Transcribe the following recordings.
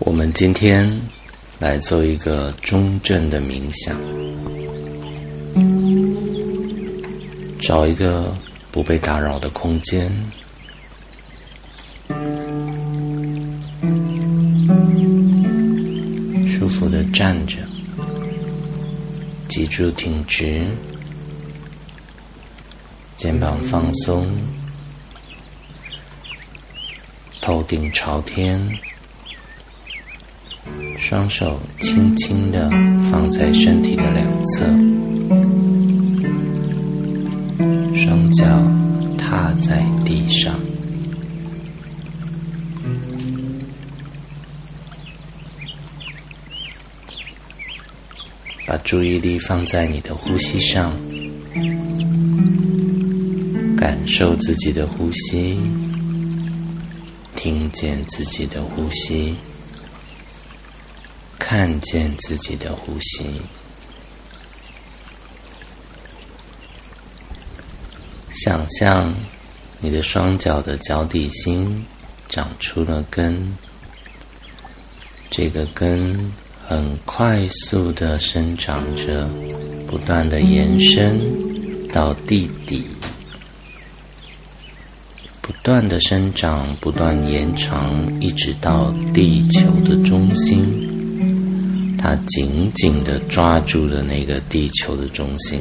我们今天来做一个中正的冥想，找一个不被打扰的空间，舒服的站着，脊柱挺直，肩膀放松，头顶朝天。双手轻轻的放在身体的两侧，双脚踏在地上，把注意力放在你的呼吸上，感受自己的呼吸，听见自己的呼吸。看见自己的呼吸，想象你的双脚的脚底心长出了根，这个根很快速的生长着，不断的延伸到地底，不断的生长，不断延长，一直到地球的中心。它紧紧的抓住了那个地球的中心，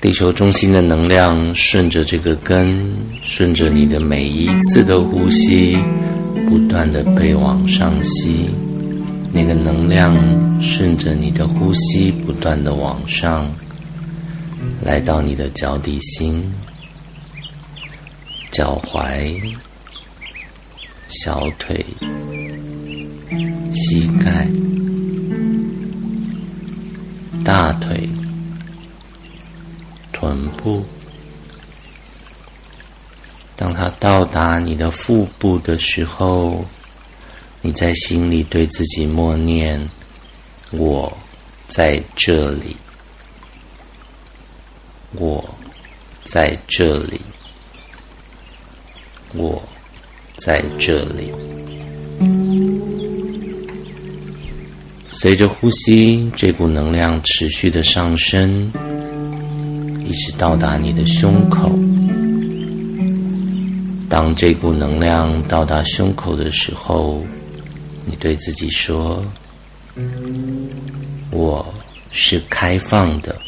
地球中心的能量顺着这个根，顺着你的每一次的呼吸，不断的被往上吸。那个能量顺着你的呼吸，不断的往上，来到你的脚底心。脚踝、小腿、膝盖、大腿、臀部。当它到达你的腹部的时候，你在心里对自己默念：“我在这里，我在这里。”我在这里，随着呼吸，这股能量持续的上升，一直到达你的胸口。当这股能量到达胸口的时候，你对自己说：“我是开放的，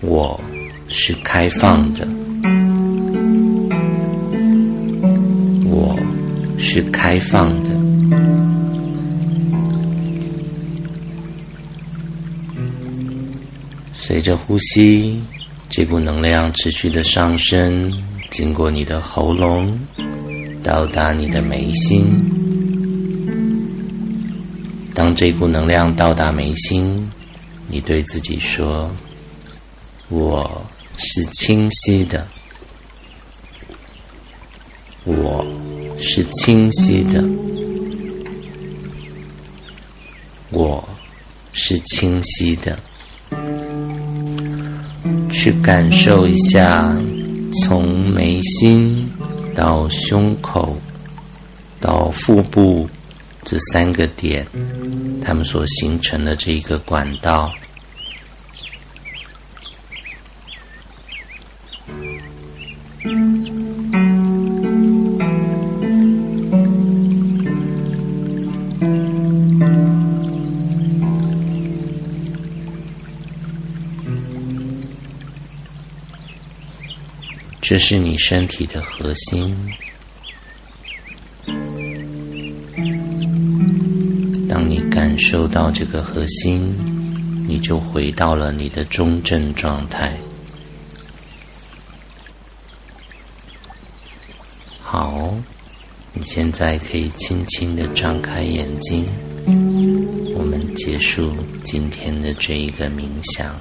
我是开放的。”是开放的。随着呼吸，这股能量持续的上升，经过你的喉咙，到达你的眉心。当这股能量到达眉心，你对自己说：“我是清晰的。”我。是清晰的，我是清晰的。去感受一下，从眉心到胸口到腹部这三个点，它们所形成的这一个管道。这是你身体的核心。当你感受到这个核心，你就回到了你的中正状态。好，你现在可以轻轻的张开眼睛。我们结束今天的这一个冥想。